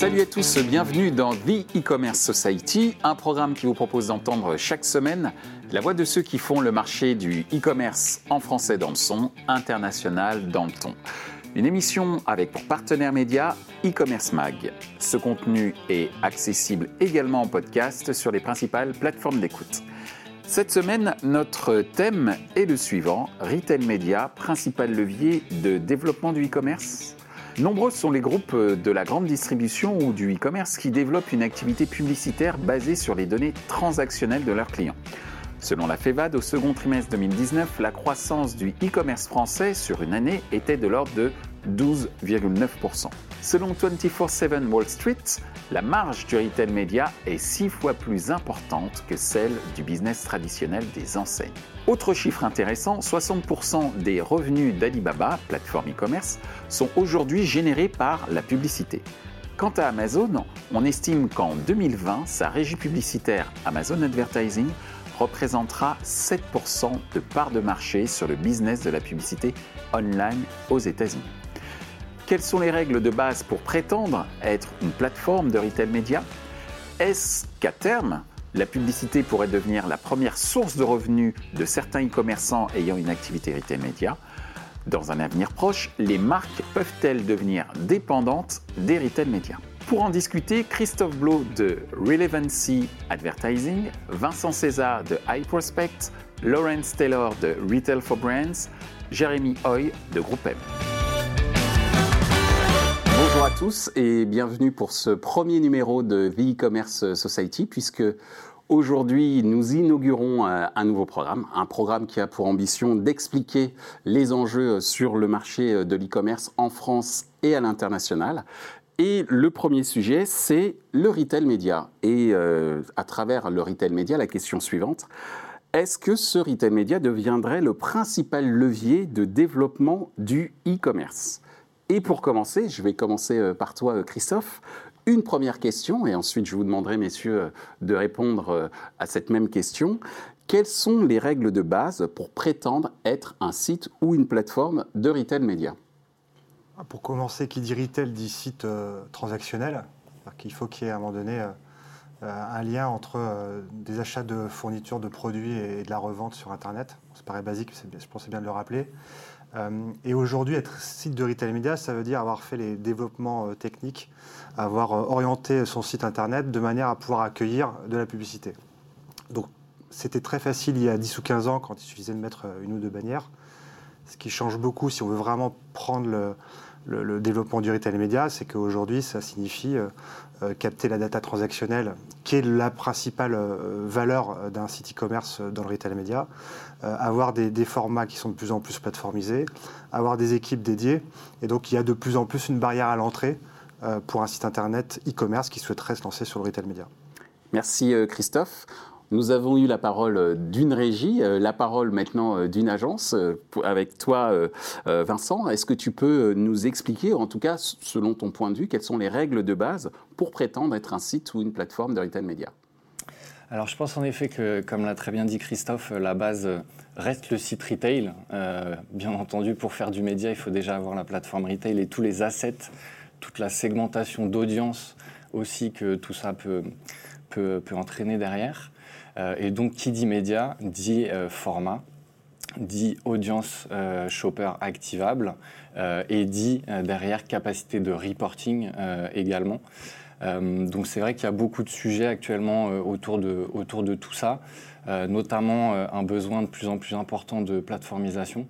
Salut à tous, bienvenue dans The E-Commerce Society, un programme qui vous propose d'entendre chaque semaine la voix de ceux qui font le marché du e-commerce en français dans le son, international dans le ton. Une émission avec pour partenaire média e-commerce mag. Ce contenu est accessible également en podcast sur les principales plateformes d'écoute. Cette semaine, notre thème est le suivant, Retail Media, principal levier de développement du e-commerce Nombreux sont les groupes de la grande distribution ou du e-commerce qui développent une activité publicitaire basée sur les données transactionnelles de leurs clients. Selon la FEVAD, au second trimestre 2019, la croissance du e-commerce français sur une année était de l'ordre de 12,9%. Selon 24/7 Wall Street, la marge du retail média est six fois plus importante que celle du business traditionnel des enseignes. Autre chiffre intéressant, 60% des revenus d'Alibaba, plateforme e-commerce, sont aujourd'hui générés par la publicité. Quant à Amazon, on estime qu'en 2020, sa régie publicitaire Amazon Advertising représentera 7% de part de marché sur le business de la publicité online aux États-Unis. Quelles sont les règles de base pour prétendre être une plateforme de retail média Est-ce qu'à terme, la publicité pourrait devenir la première source de revenus de certains e-commerçants ayant une activité retail média Dans un avenir proche, les marques peuvent-elles devenir dépendantes des retail médias pour en discuter, Christophe Blo de Relevancy Advertising, Vincent César de iProspect, Lawrence Taylor de Retail for Brands, Jérémy Hoy de Groupe M. Tous et bienvenue pour ce premier numéro de The E-Commerce Society puisque Aujourd'hui, nous inaugurons euh, un nouveau programme, un programme qui a pour ambition d'expliquer les enjeux sur le marché euh, de l'e-commerce en France et à l'international. Et le premier sujet, c'est le retail média. Et euh, à travers le retail média, la question suivante, est-ce que ce retail média deviendrait le principal levier de développement du e-commerce? Et pour commencer, je vais commencer euh, par toi, euh, Christophe. Une première question, et ensuite je vous demanderai, messieurs, de répondre à cette même question. Quelles sont les règles de base pour prétendre être un site ou une plateforme de retail média? Ah, pour commencer, qui dit retail dit site euh, transactionnel. Il faut qu'il y ait à un moment donné euh, euh, un lien entre des achats de fournitures de produits et, de la revente sur Internet. Ça paraît basique, je pensais bien de le rappeler. Et aujourd'hui, être site de retail média, ça veut dire avoir fait les développements techniques, avoir orienté son site Internet de manière à pouvoir accueillir de la publicité. Donc, c'était très facile il y a 10 ou 15 ans quand il suffisait de mettre une ou deux bannières. Ce qui change beaucoup si on veut vraiment prendre le, développement du retail média, c'est qu'aujourd'hui, ça signifie euh, euh, capter la data transactionnelle, qui est la principale euh, valeur d'un site e-commerce dans le retail média, avoir des, des, formats qui sont de plus en plus plateformisés, avoir des équipes dédiées, et donc il y a de plus en plus une barrière à l'entrée pour un site internet e-commerce qui souhaiterait se lancer sur le retail média. Merci Christophe. Nous avons eu la parole euh, d'une régie, euh, la parole maintenant euh, d'une agence. Avec toi, Vincent, est-ce que tu peux nous expliquer, en tout cas selon ton point de vue, quelles sont les règles de base pour prétendre être un site ou une plateforme de retail média? Alors je pense en effet que, comme l'a très bien dit Christophe, la base reste le site retail. bien entendu, pour faire du média, il faut déjà avoir la plateforme retail et tous les assets, toute la segmentation d'audience aussi que tout ça peut, peut, peut entraîner derrière. Euh, et donc, qui dit média dit euh, format, dit audience euh, shopper activable et dit derrière capacité de reporting également. donc c'est vrai qu'il y a beaucoup de sujets actuellement autour, de, autour de tout ça, notamment un besoin de plus en plus important de plateformisation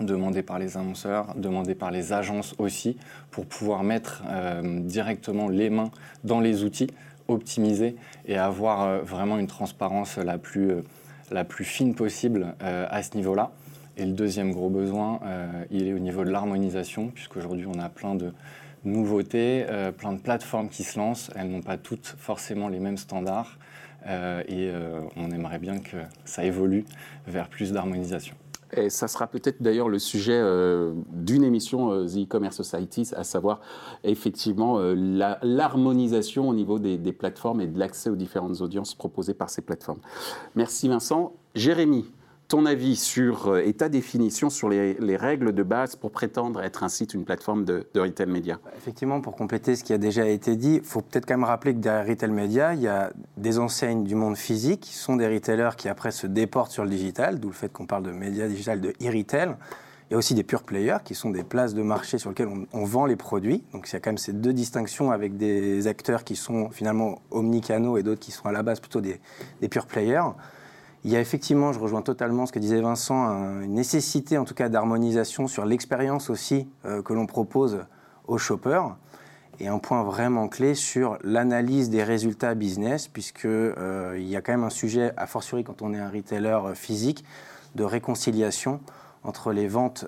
demandé par les annonceurs, demandé par les agences aussi, pour pouvoir mettre directement les mains dans les outils optimiser et avoir euh, vraiment une transparence la plus, euh, la plus fine possible euh, à ce niveau-là. Et le deuxième gros besoin, il est au niveau de l'harmonisation, puisqu'aujourd'hui on a plein de nouveautés, plein de plateformes qui se lancent. Elles n'ont pas toutes forcément les mêmes standards. et on aimerait bien que ça évolue vers plus d'harmonisation. Et ça sera peut-être d'ailleurs le sujet euh, d'une émission euh, The E-Commerce Society, à savoir effectivement euh, l'harmonisation au niveau des, des, plateformes et de l'accès aux différentes audiences proposées par ces plateformes. Merci Vincent. Jérémy, ton avis sur, euh, et ta définition sur les, règles de base pour prétendre être un site, une plateforme de, retail média? Effectivement, pour compléter ce qui a déjà été dit, il faut peut-être quand même rappeler que derrière retail média, il y a des enseignes du monde physique qui sont des retailers qui après se déportent sur le digital, d'où le fait qu'on parle de média digital, de e-retail. Il y a aussi des pure players qui sont des places de marché sur lesquelles on, vend les produits. Donc il y a quand même ces deux distinctions avec des acteurs qui sont finalement omnicanaux et d'autres qui sont à la base plutôt des pure players. Il y a effectivement, je rejoins totalement ce que disait Vincent, une nécessité en tout cas d'harmonisation sur l'expérience aussi euh, que l'on propose aux shoppers. Et un point vraiment clé sur l'analyse des résultats business, puisqu'il euh, y a quand même un sujet, a fortiori quand on est un retailer euh, physique, de réconciliation entre les ventes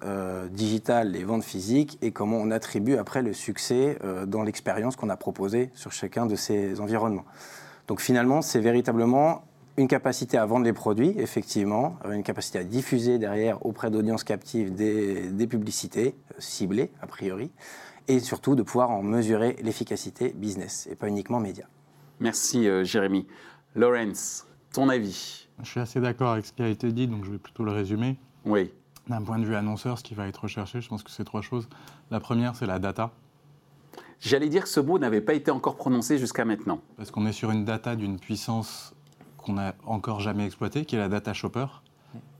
digitales, les ventes physiques, et comment on attribue après le succès dans l'expérience qu'on a proposée sur chacun de ces environnements. Donc finalement, c'est véritablement une capacité à vendre les produits, effectivement, une capacité à diffuser derrière auprès d'audiences captives des, publicités euh, ciblées, a priori, et surtout de pouvoir en mesurer l'efficacité business et pas uniquement média. Merci euh, Jérémy. Lawrence, ton avis? Je suis assez d'accord avec ce qui a été dit, donc je vais plutôt le résumer. Oui. D'un point de vue annonceur, ce qui va être recherché, je pense que c'est trois choses. La première, c'est la data. J'allais dire que ce mot n'avait pas été encore prononcé jusqu'à maintenant. Parce qu'on est sur une data d'une puissance qu'on n'a encore jamais exploité, qui est la data shopper,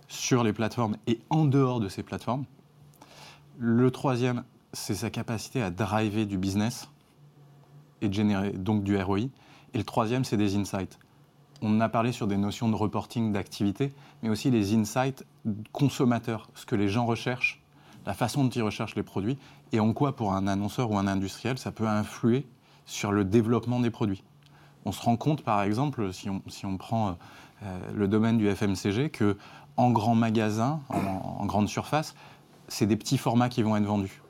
sur les plateformes et en dehors de ces plateformes. Le troisième, c'est sa capacité à driver du business et de générer donc du ROI. Et le troisième, c'est des insights. On a parlé sur des notions de reporting d'activité, mais aussi les insights consommateurs, ce que les gens recherchent, la façon dont ils recherchent les produits, et en quoi, pour un annonceur ou un industriel, ça peut influer sur le développement des produits. On se rend compte, par exemple, si on, prend euh, euh, le domaine du FMCG, que en grand magasin, en, grande surface, c'est des petits formats qui vont être vendus.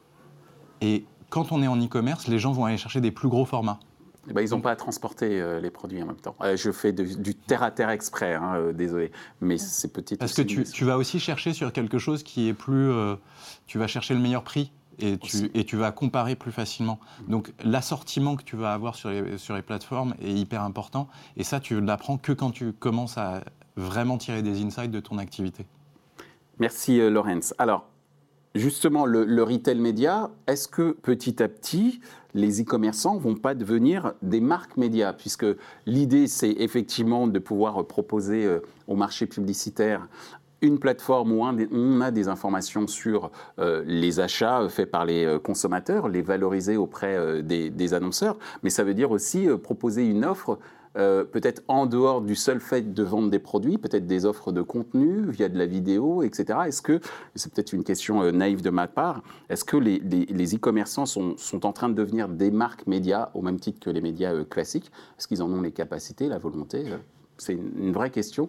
Et quand on est en e-commerce, les gens vont aller chercher des plus gros formats. Eh ben, ils n'ont pas à transporter euh, les produits en même temps. je fais du terre-à-terre exprès, hein, désolé, mais c'est petit. Parce que tu, tu, vas aussi chercher sur quelque chose qui est plus... tu vas chercher le meilleur prix et tu, et tu, vas comparer plus facilement. Donc l'assortiment que tu vas avoir sur les, sur les plateformes est hyper important et ça tu l'apprends que quand tu commences à vraiment tirer des insights de ton activité. Merci euh, Laurence. Alors justement le, retail média, est-ce que petit à petit les e-commerçants vont pas devenir des marques médias? Puisque l'idée c'est effectivement de pouvoir proposer euh, au marché publicitaire une plateforme où on a des informations sur euh, les achats faits par les euh, consommateurs, les valoriser auprès euh, des, annonceurs, mais ça veut dire aussi proposer une offre peut-être en dehors du seul fait de vendre des produits, peut-être des offres de contenu via de la vidéo, etc. Est-ce que, c'est peut-être une question naïve de ma part, est-ce que les, e-commerçants sont, en train de devenir des marques médias au même titre que les médias classiques? Est-ce qu'ils en ont les capacités, la volonté? C'est une vraie question.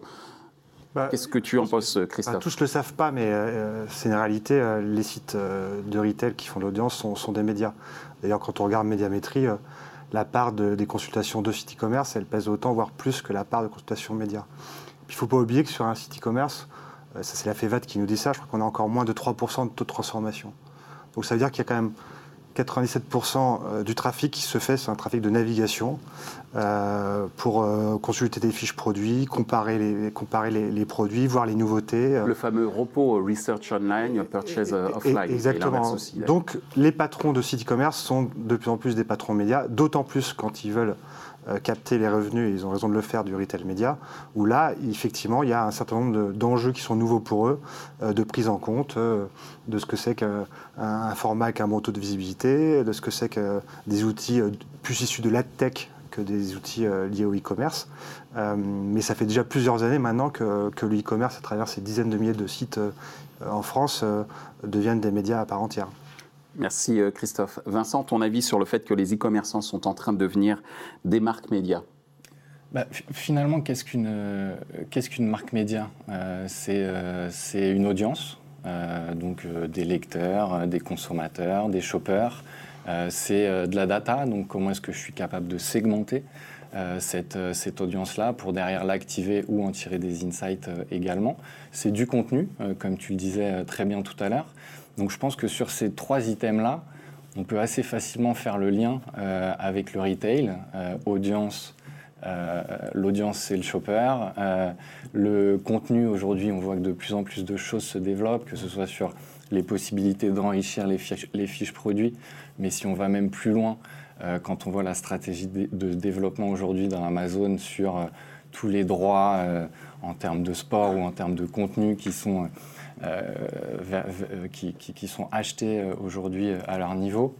Bah, Qu'est-ce que tu en penses, Christophe Tous ne le savent pas, mais euh, c'est une réalité. Euh, les sites euh, de retail qui font l'audience sont, des médias. D'ailleurs, quand on regarde médiamétrie, la part des consultations de sites e-commerce, elle pèse autant, voire plus que la part de consultations médias. il ne faut pas oublier que sur un site e-commerce, ça c'est la FEVAT qui nous dit ça, je crois qu'on a encore moins de 3% de taux de transformation. Donc ça veut dire qu'il y a quand même 97% euh, du trafic qui se fait, c'est un trafic de navigation euh, pour euh, consulter des fiches produits, comparer les, comparer les, produits, voir les nouveautés. Le fameux repos Research Online, Purchase Offline. Exactement. Donc les patrons de sites e-commerce sont de plus en plus des patrons médias, d'autant plus quand ils veulent capter les revenus, et ils ont raison de le faire, du retail média, où là, effectivement, il y a un certain nombre d'enjeux qui sont nouveaux pour eux, euh, de prise en compte euh, de ce que c'est qu'un format avec un bon taux de visibilité, de ce que c'est que des outils plus issus de la tech que des outils liés au e-commerce. mais ça fait déjà plusieurs années maintenant que, que le e-commerce, à travers ces dizaines de milliers de sites en France, deviennent des médias à part entière. Merci euh, Christophe. Vincent, ton avis sur le fait que les e-commerçants sont en train de devenir des marques médias? Bah, finalement, qu'est-ce qu'une euh, qu'est-ce qu'une marque média? Euh, C'est une audience, donc des lecteurs, des consommateurs, des shoppers. c'est de la data, donc comment est-ce que je suis capable de segmenter cette, cette audience-là pour derrière l'activer ou en tirer des insights également. C'est du contenu, comme tu le disais très bien tout à l'heure. Donc je pense que sur ces trois items-là, on peut assez facilement faire le lien euh, avec le retail, euh, audience, L'audience, c'est le shopper. le contenu, aujourd'hui, on voit que de plus en plus de choses se développent, que ce soit sur les possibilités d'enrichir les fiches, les fiches produits, mais si on va même plus loin, quand on voit la stratégie de, développement aujourd'hui dans Amazon sur tous les droits en termes de sport ou en termes de contenu qui sont, qui, qui, sont achetés aujourd'hui à leur niveau,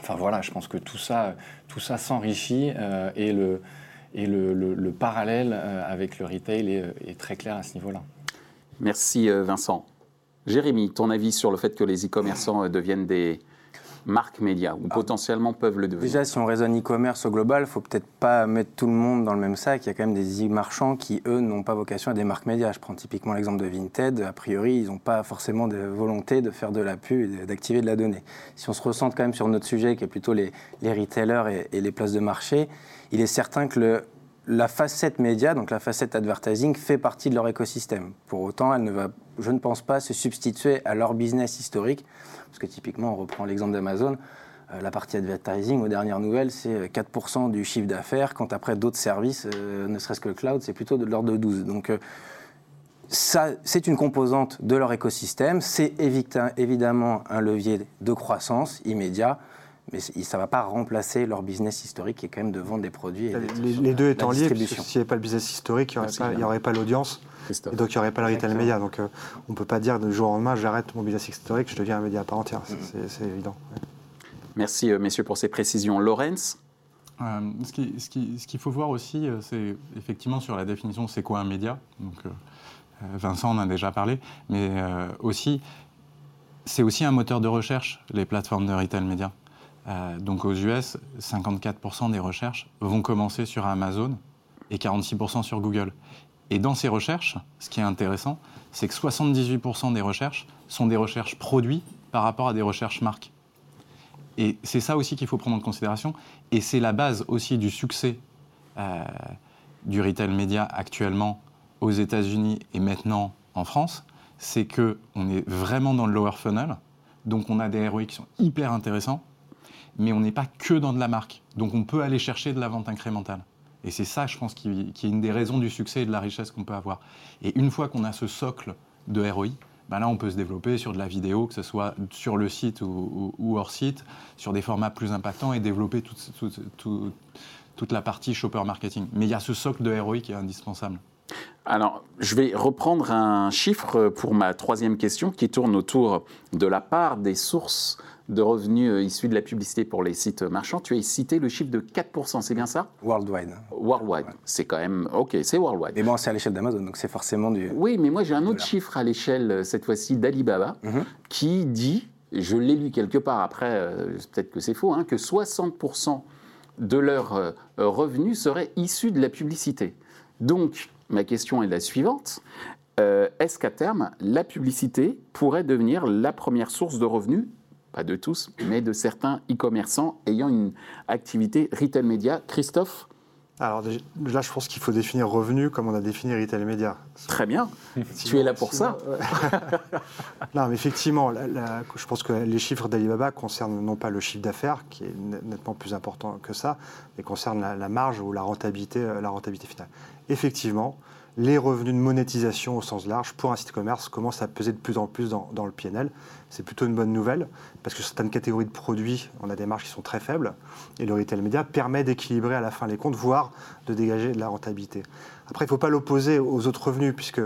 Enfin voilà, je pense que tout ça, tout ça s'enrichit euh, et, le, et le, le, parallèle euh, avec le retail est, très clair à ce niveau-là. Merci euh, Vincent. Jérémy, ton avis sur le fait que les e-commerçants deviennent des, marques médias ou ah. potentiellement peuvent le devenir Déjà, si on raisonne e-commerce au global, il faut peut-être pas mettre tout le monde dans le même sac. Il y a quand même des e-marchands qui, eux, n'ont pas vocation à des marques médias. Je prends typiquement l'exemple de Vinted. A priori, ils n'ont pas forcément de volonté de faire de la pub et d'activer de la donnée. Si on se ressente quand même sur notre sujet, qui est plutôt les, les retailers et, et les places de marché, il est certain que le, la facette média, donc la facette advertising, fait partie de leur écosystème. Pour autant, elle ne va, je ne pense pas, se substituer à leur business historique parce que typiquement, on reprend l'exemple d'Amazon, euh, la partie advertising, aux dernières nouvelles, c'est 4% du chiffre d'affaires, quand après d'autres services, euh, ne serait-ce que le cloud, c'est plutôt de l'ordre de 12. Donc euh, ça, c'est une composante de leur écosystème, c'est évidemment un levier de croissance immédiat, mais ça ne va pas remplacer leur business historique qui est quand même de vendre des produits. les, deux étant liés, s'il n'y avait pas le business historique, il n'y aurait, pas l'audience. Et donc, il n'y aurait pas le retail média. Donc, euh, on ne peut pas dire de jour au lendemain, j'arrête mon business historique, je deviens un média à part entière. Mm. C'est évident. Merci, euh, messieurs, pour ces précisions. Lorenz euh, ce qu'il faut voir aussi, c'est effectivement sur la définition, c'est quoi un média? Donc, Vincent en a déjà parlé, mais aussi, c'est aussi un moteur de recherche, les plateformes de retail média. Donc aux US, 54% des recherches vont commencer sur Amazon et 46% sur Google. Et dans ces recherches, ce qui est intéressant, c'est que 78% des recherches sont des recherches produits par rapport à des recherches marques. Et c'est ça aussi qu'il faut prendre en considération. Et c'est la base aussi du succès euh, du retail média actuellement aux États-Unis et maintenant en France. C'est qu'on est vraiment dans le lower funnel. Donc on a des ROI qui sont hyper intéressants. Mais on n'est pas que dans de la marque. Donc on peut aller chercher de la vente incrémentale. Et c'est ça, je pense, qui, est une des raisons du succès et de la richesse qu'on peut avoir. Et une fois qu'on a ce socle de ROI, ben là, on peut se développer sur de la vidéo, que ce soit sur le site ou, hors site, sur des formats plus impactants et développer toute la partie shopper marketing. Mais il y a ce socle de ROI qui est indispensable. Alors, je vais reprendre un chiffre pour ma troisième question qui tourne autour de la part des sources de revenus euh, issus de la publicité pour les sites marchands. Tu as cité le chiffre de 4%, c'est bien ça? Worldwide. Worldwide. C'est quand même. Ok, c'est worldwide. Mais bon, c'est à l'échelle d'Amazon, donc c'est forcément du. Oui, mais moi j'ai un autre chiffre à l'échelle, euh, cette fois-ci, d'Alibaba, mhm. qui dit, je l'ai lu quelque part après, euh, peut-être que c'est faux, hein, que 60% de leurs revenus seraient issus de la publicité. Donc, ma question est la suivante. Est-ce qu'à terme, la publicité pourrait devenir la première source de revenus pas de tous, mais de certains e-commerçants ayant une activité retail média. Christophe alors là, je pense qu'il faut définir revenu comme on a défini retail média. Très bien. tu es là pour ça. non, mais effectivement, je pense que les chiffres d'Alibaba concernent non pas le chiffre d'affaires, qui est nettement plus important que ça, mais concernent la, marge ou la rentabilité, la rentabilité finale. Effectivement, les revenus de monétisation au sens large pour un site commerce commencent à peser de plus en plus dans, le PNL. C'est plutôt une bonne nouvelle parce que certaines catégories de produits, on a des marges qui sont très faibles et le retail média permet d'équilibrer à la fin les comptes, voire de dégager de la rentabilité. Après, il ne faut pas l'opposer aux autres revenus puisque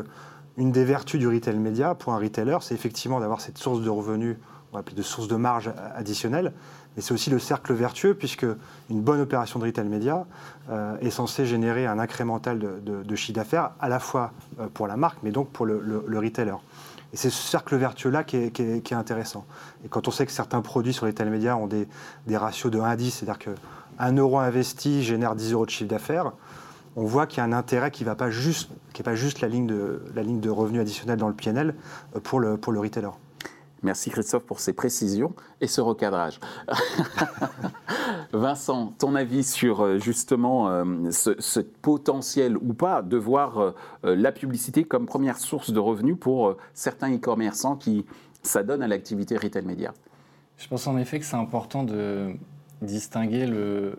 une des vertus du retail média pour un retailer, c'est effectivement d'avoir cette source de revenus, on va appeler de source de marge additionnelle, mais c'est aussi le cercle vertueux, puisque une bonne opération de retail média euh, est censée générer un incrémental de, chiffre d'affaires, à la fois euh, pour la marque, mais donc pour le, retailer. Et c'est ce cercle vertueux-là qui, est, intéressant. Et quand on sait que certains produits sur retail média ont des, ratios de 1 à 10, c'est-à-dire qu'un euro investi génère 10 euros de chiffre d'affaires, on voit qu'il y a un intérêt qui n'est pas juste, la, ligne de, revenus additionnels dans le PNL euh, pour le retailer. Merci Christophe pour ces précisions et ce recadrage. Vincent, ton avis sur euh, justement euh, ce, potentiel ou pas de voir euh, la publicité comme première source de revenus pour certains e-commerçants qui s'adonnent à l'activité retail média? Je pense en effet que c'est important de distinguer le,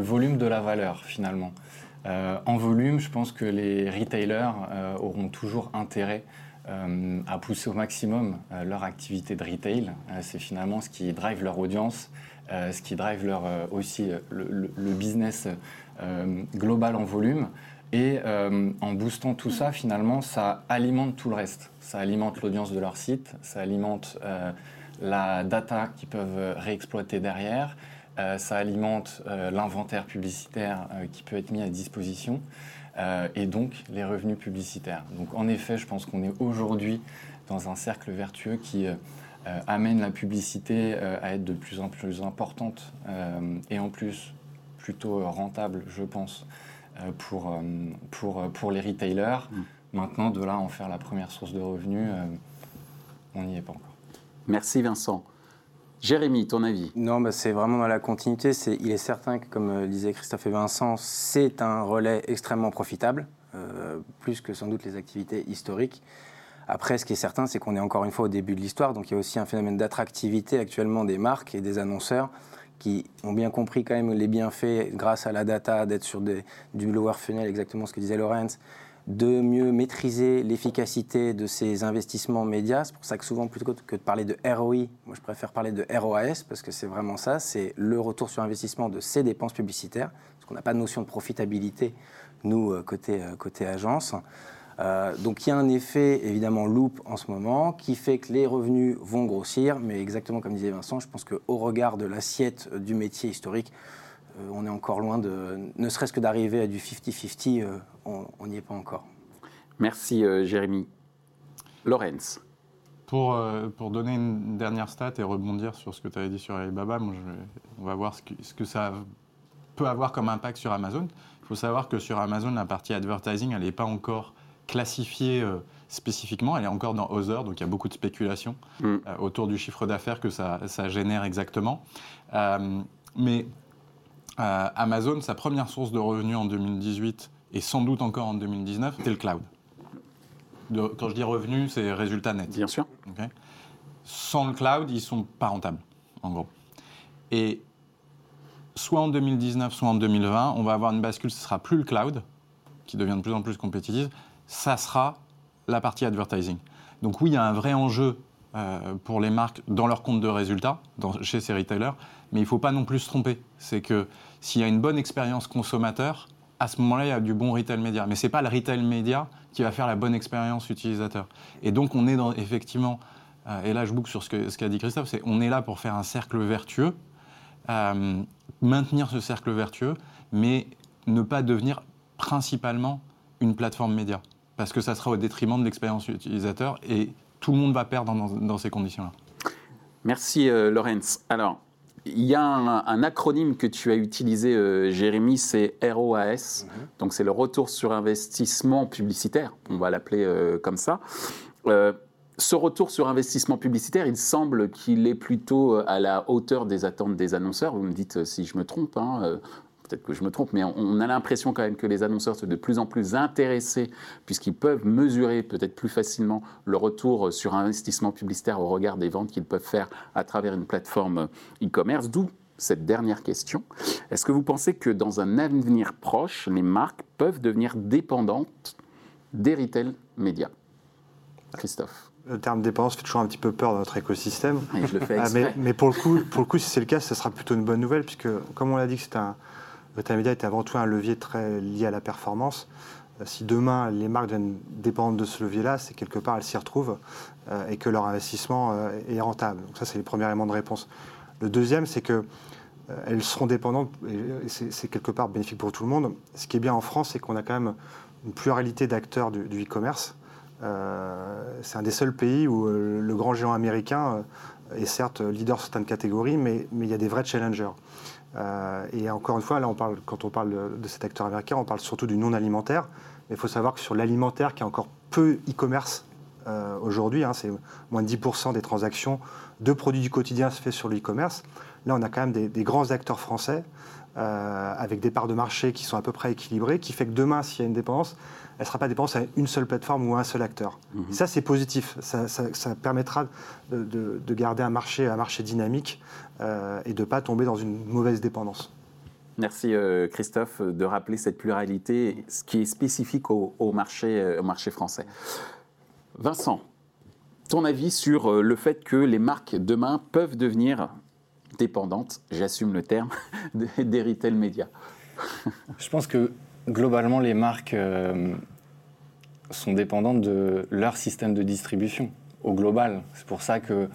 volume de la valeur finalement. en volume, je pense que les retailers auront toujours intérêt à pousser au maximum leur activité de retail. C'est finalement ce qui drive leur audience, ce qui drive leur, aussi le business global en volume. Et en boostant tout ça, finalement, ça alimente tout le reste. Ça alimente l'audience de leur site, ça alimente la data qu'ils peuvent réexploiter derrière, euh, ça alimente euh, l'inventaire publicitaire euh, qui peut être mis à disposition et donc les revenus publicitaires. Donc en effet, je pense qu'on est aujourd'hui dans un cercle vertueux qui amène la publicité à être de plus en plus importante et en plus plutôt rentable, je pense, pour, pour, pour les retailers. Mm. Maintenant, de là en faire la première source de revenus, on n'y est pas encore. Merci Vincent. Jérémy, ton avis Non, bah, c'est vraiment dans la continuité. il est certain que, comme euh, disaient Christophe et Vincent, c'est un relais extrêmement profitable, euh, plus que sans doute les activités historiques. Après, ce qui est certain, c'est qu'on est encore une fois au début de l'histoire, donc il y a aussi un phénomène d'attractivité actuellement des marques et des annonceurs qui ont bien compris quand même les bienfaits grâce à la data, d'être sur du lower funnel, exactement ce que disait Lorenz, de mieux maîtriser l'efficacité de ces investissements médias. C'est pour ça que souvent, plutôt que de parler de ROI, moi je préfère parler de ROAS, parce que c'est vraiment ça, c'est le retour sur investissement de ces dépenses publicitaires, parce qu'on n'a pas de notion de profitabilité, nous, euh, côté, euh, côté agence. Euh, donc il y a un effet évidemment loop en ce moment qui fait que les revenus vont grossir, mais exactement comme disait Vincent, je pense qu'au regard de l'assiette du métier historique, euh, on est encore loin de, ne serait-ce que d'arriver à du 50-50, euh, on n'y est pas encore. Merci euh, Jérémy. Lorenz. Pour, pour, donner une dernière stat et rebondir sur ce que tu avais dit sur Alibaba, on va voir ce que, ce que, ça peut avoir comme impact sur Amazon. Il faut savoir que sur Amazon, la partie advertising, elle n'est pas encore classifiée spécifiquement, elle est encore dans Other, donc il y a beaucoup de spéculation mm. autour du chiffre d'affaires que ça, ça, génère exactement. mais euh, Amazon, sa première source de revenus en 2018 et sans doute encore en 2019, c'était le cloud. quand je dis revenus, c'est résultats nets. Bien sûr. Sans le cloud, ils sont pas rentables, en gros. Et soit en 2019, soit en 2020, on va avoir une bascule, ce ne sera plus le cloud, qui devient de plus en plus compétitif, ça sera la partie advertising. Donc oui, il y a un vrai enjeu euh, pour les marques dans leur compte de résultats, chez ces retailers, mais il ne faut pas non plus se tromper. C'est que s'il y a une bonne expérience consommateur, à ce moment-là, il y a du bon retail média. Mais ce n'est pas le retail média qui va faire la bonne expérience utilisateur. Et donc, on est dans, effectivement, euh, et là je boucle sur ce qu'a ce dit Christophe, c'est on est là pour faire un cercle vertueux, euh, maintenir ce cercle vertueux, mais ne pas devenir principalement une plateforme média. Parce que ça sera au détriment de l'expérience utilisateur et tout le monde va perdre dans, ces conditions-là. Merci euh, Lorenz. Alors, il y a un, acronyme que tu as utilisé, euh, Jérémy, c'est ROAS. Mhm. Donc, c'est le retour sur investissement publicitaire. On va l'appeler euh, comme ça. Euh, ce retour sur investissement publicitaire, il semble qu'il est plutôt à la hauteur des attentes des annonceurs. Vous me dites si je me trompe. Hein, peut-être que je me trompe, mais on, a l'impression quand même que les annonceurs sont de plus en plus intéressés, puisqu'ils peuvent mesurer peut-être plus facilement le retour sur investissement publicitaire au regard des ventes qu'ils peuvent faire à travers une plateforme e-commerce. D'où cette dernière question. Est-ce que vous pensez que dans un avenir proche, les marques peuvent devenir dépendantes des retail médias? Christophe le terme dépendance fait toujours un petit peu peur dans notre écosystème. je le fais ah, mais, mais, pour, le coup, pour le coup, si c'est le cas, ce sera plutôt une bonne nouvelle, puisque, comme on l'a dit c'est un, le Media est avant tout un levier très lié à la performance. Euh, si demain les marques deviennent dépendantes de ce levier-là, c'est quelque part elles s'y retrouvent euh, et que leur investissement euh, est rentable. Donc ça, c'est les premiers éléments de réponse. Le deuxième, c'est que elles seront dépendantes, et c'est quelque part bénéfique pour tout le monde. Ce qui est bien en France, c'est qu'on a quand même une pluralité d'acteurs du e-commerce. c'est un des seuls pays où le grand géant américain est certes leader sur certaines catégories, mais il y a des vrais challengers. Euh, et encore une fois, là, quand on parle de, cet acteur américain, on parle surtout du non alimentaire. Mais il faut savoir que sur l'alimentaire, qui est encore peu e-commerce euh, aujourd'hui, hein, c'est moins de 10% des transactions de produits du quotidien se fait sur le e-commerce. Là, on a quand même des, grands acteurs français euh, avec des parts de marché qui sont à peu près équilibrées, qui fait que demain, s'il y a une dépendance, elle ne sera pas dépendante à une seule plateforme ou à un seul acteur. Mhm. Ça, c'est positif. Ça, permettra de, garder un marché, un marché dynamique euh, et de ne pas tomber dans une mauvaise dépendance. Merci euh, Christophe de rappeler cette pluralité, ce qui est spécifique au, marché, au marché français. Vincent, ton avis sur euh, le fait que les marques demain peuvent devenir dépendantes, j'assume le terme, des retail médias? Je pense que globalement les marques sont dépendantes de leur système de distribution au global. C'est pour ça que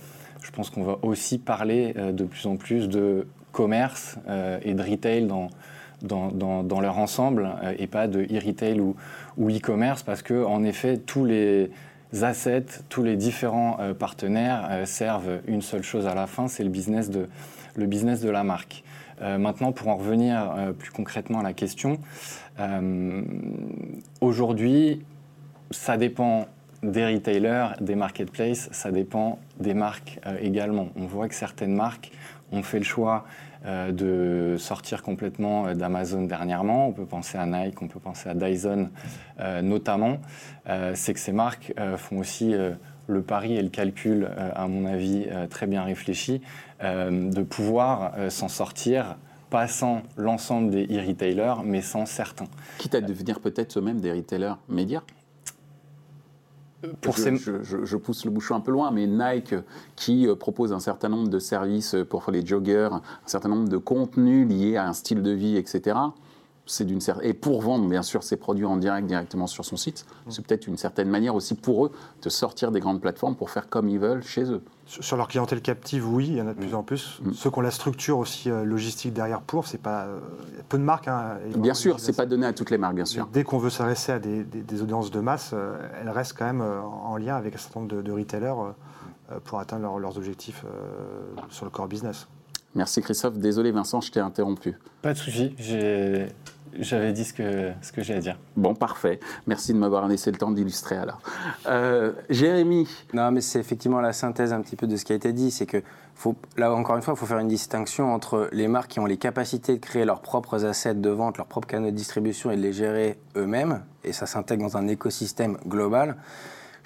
je pense qu'on va aussi parler de plus en plus de commerce euh, et de retail dans, dans, dans, leur ensemble euh, et pas de e-retail ou, ou e-commerce parce que en effet tous les assets, tous les différents euh, partenaires servent une seule chose à la fin, c'est le business de le business de la marque. maintenant, pour en revenir plus concrètement à la question, aujourd'hui, ça dépend des retailers, des marketplaces, ça dépend des marques également. On voit que certaines marques ont fait le choix euh, de sortir complètement euh, d'Amazon dernièrement. On peut penser à Nike, on peut penser à Dyson euh, notamment. c'est que ces marques font aussi le pari et le calcul, à mon avis, très bien réfléchi, de pouvoir s'en sortir pas sans l'ensemble des e-retailers, mais sans certains. Quitte à devenir peut-être eux-mêmes des retailers médias pour je, pousse le bouchon un peu loin, mais Nike qui euh, propose un certain nombre de services pour les joggers, un certain nombre de contenus liés à un style de vie, etc. C'est d'une et pour vendre bien sûr ses produits en direct directement sur son site, mmh. c'est peut-être une certaine manière aussi pour eux de sortir des grandes plateformes pour faire comme ils veulent chez eux. Sur leur clientèle captive, oui, il y en a de plus en plus. Mm. Ceux qui ont la structure aussi euh, logistique derrière pour, c'est pas euh, peu de marques. Hein, bien sûr, c'est pas donné à toutes les marques, bien sûr. Dès qu'on veut s'adresser à des, audiences de masse, euh, elles restent quand même en lien avec un certain nombre de, retailers pour atteindre leurs objectifs sur le core business. Merci Christophe. Désolé Vincent, je t'ai interrompu. Pas de souci. J'ai j'avais dit ce que, ce que j'ai à dire. Bon, parfait. Merci de m'avoir laissé le temps d'illustrer alors. Euh, Jérémy Non, mais c'est effectivement la synthèse un petit peu de ce qui a été dit. C'est que, faut, là encore une fois, il faut faire une distinction entre les marques qui ont les capacités de créer leurs propres assets de vente, leurs propres canaux de distribution et de les gérer eux-mêmes. Et ça s'intègre dans un écosystème global.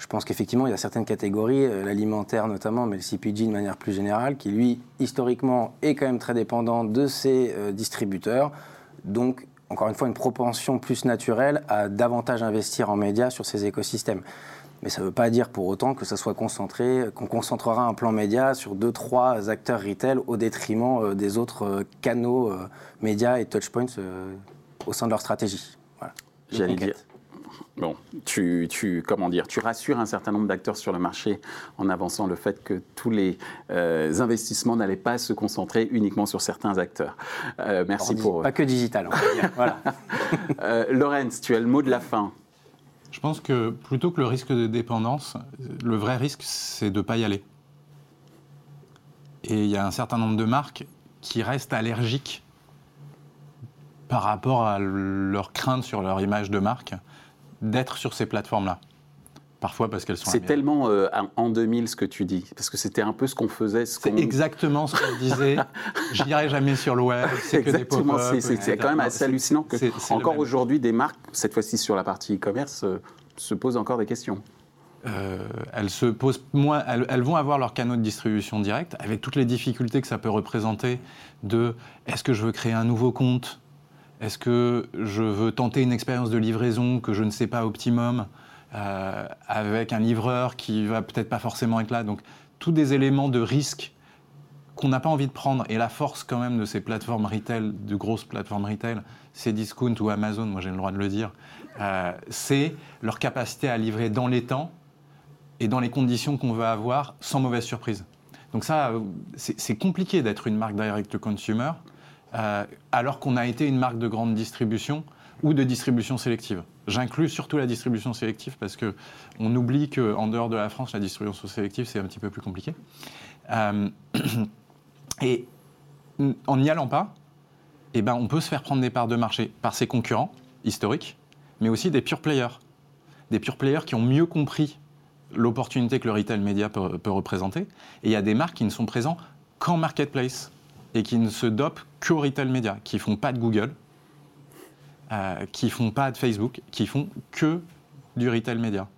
Je pense qu'effectivement, il y a certaines catégories, euh, l'alimentaire notamment, mais le CPG de manière plus générale, qui lui, historiquement, est quand même très dépendant de ses euh, distributeurs. Donc, encore une fois, une propension plus naturelle à davantage investir en médias sur ces écosystèmes. Mais ça ne veut pas dire pour autant que ça soit concentré, qu'on concentrera un plan média sur deux, trois acteurs retail au détriment euh, des autres euh, canaux euh, médias et touchpoints au sein de leur stratégie. Voilà. J'allais dire, Bon, tu, tu, comment dire, tu rassures un certain nombre d'acteurs sur le marché en avançant le fait que tous les euh, investissements n'allaient pas se concentrer uniquement sur certains acteurs. Euh, merci pour. Pas que digital, on va dire. voilà. Euh, Lorenz, tu as le mot de la fin. Je pense que plutôt que le risque de dépendance, le vrai risque, c'est de ne pas y aller. Et il y a un certain nombre de marques qui restent allergiques par rapport à leur crainte sur leur image de marque d'être sur ces plateformes-là. Parfois parce qu'elles sont. C'est tellement euh, en 2000 ce que tu dis, parce que c'était un peu ce qu'on faisait. C'est exactement ce qu'on disait. Je n'irai jamais sur le web. C'est que des C'est quand même assez hallucinant que encore aujourd'hui des marques, cette fois-ci sur la partie e-commerce, euh, se posent encore des questions. Euh, elles, se posent moins, elles, vont avoir leur canaux de distribution direct, avec toutes les difficultés que ça peut représenter de est-ce que je veux créer un nouveau compte est-ce que je veux tenter une expérience de livraison que je ne sais pas optimum euh, avec un livreur qui va peut-être pas forcément être là? Donc, tous des éléments de risque qu'on n'a pas envie de prendre. Et la force quand même de ces plateformes retail, de grosses plateformes retail, c'est Discount ou Amazon, moi j'ai le droit de le dire, euh, c'est leur capacité à livrer dans les temps et dans les conditions qu'on veut avoir sans mauvaise surprise. Donc ça, c'est compliqué d'être une marque direct-to-consumer euh, alors qu'on a été une marque de grande distribution ou de distribution sélective. J'inclus surtout la distribution sélective parce qu'on oublie qu'en dehors de la France, la distribution sélective, c'est un petit peu plus compliqué. Euh, et en n'y allant pas, eh ben, on peut se faire prendre des parts de marché par ses concurrents historiques, mais aussi des pure players. Des pure players qui ont mieux compris l'opportunité que le retail média peut, peut représenter. Et il y a des marques qui ne sont présentes qu'en marketplace et qui ne se dopent qu'au retail média, qui font pas de Google, euh, qui font pas de Facebook, qui font que du retail média.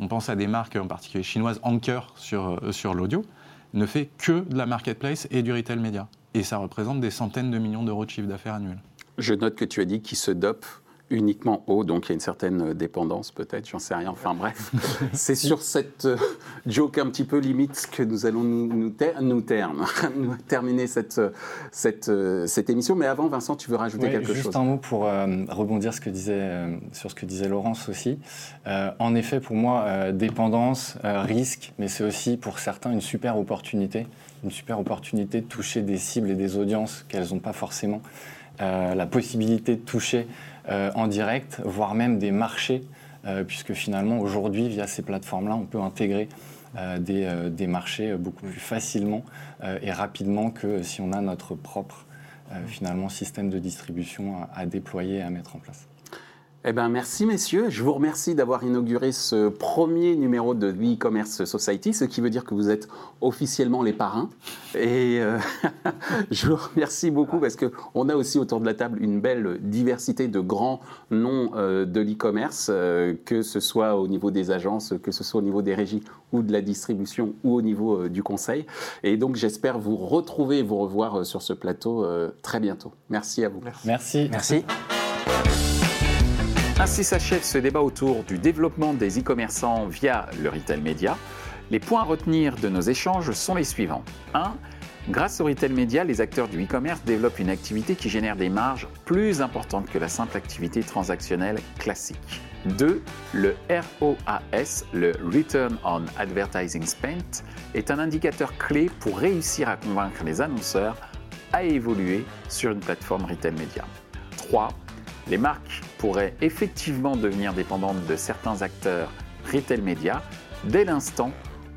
On pense à des marques en particulier chinoises, Anker sur, euh, sur l'audio, ne fait que de la marketplace et du retail média. Et ça représente des centaines de millions d'euros de chiffre d'affaires annuel. Je note que tu as dit qu'il se dope uniquement haut, donc il y a une certaine dépendance peut-être, j'en sais rien. Enfin bref, c'est sur cette euh, joke un petit peu limite que nous allons nous, nous, nous, terminer cette, cette, euh, cette, émission. Mais avant, Vincent, tu veux rajouter quelque juste chose? Juste un mot pour euh, rebondir ce que disait, sur ce que disait Laurence aussi. en effet, pour moi, dépendance, risque, mais c'est aussi pour certains une super opportunité, une super opportunité de toucher des cibles et des audiences qu'elles n'ont pas forcément. la possibilité de toucher euh, en direct, voire même des marchés, euh, puisque finalement aujourd'hui, via ces plateformes-là, on peut intégrer euh, des, marchés beaucoup plus facilement et rapidement que si on a notre propre finalement système de distribution à déployer et à mettre en place. Eh ben, merci messieurs. Je vous remercie d'avoir inauguré ce premier numéro de The E-Commerce Society, ce qui veut dire que vous êtes officiellement les parrains. Et euh, je vous remercie beaucoup parce qu'on a aussi autour de la table une belle diversité de grands noms euh, de l'e-commerce, euh, que ce soit au niveau des agences, que ce soit au niveau des régies ou de la distribution ou au niveau du conseil. Et donc j'espère vous retrouver et vous revoir sur ce plateau très bientôt. Merci à vous. Merci. Merci. Ainsi s'achève ce débat autour du développement des e-commerçants via le retail média. Les points à retenir de nos échanges sont les suivants. 1. Grâce au retail média, les acteurs du e-commerce développent une activité qui génère des marges plus importantes que la simple activité transactionnelle classique. 2. Le ROAS, le Return on Advertising Spent, est un indicateur clé pour réussir à convaincre les annonceurs à évoluer sur une plateforme retail média. 3 les marques pourraient effectivement devenir dépendantes de certains acteurs retail média dès l'instant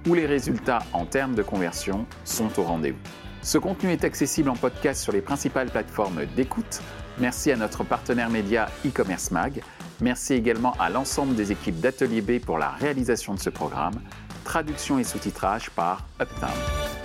où les résultats en termes de conversion sont au rendez-vous. Ce contenu est accessible en podcast sur les principales plateformes d'écoute. Merci à notre partenaire média e-commerce mag. Merci également à l'ensemble des équipes d'Atelier B pour la réalisation de ce programme. Traduction et sous-titrage par Uptown.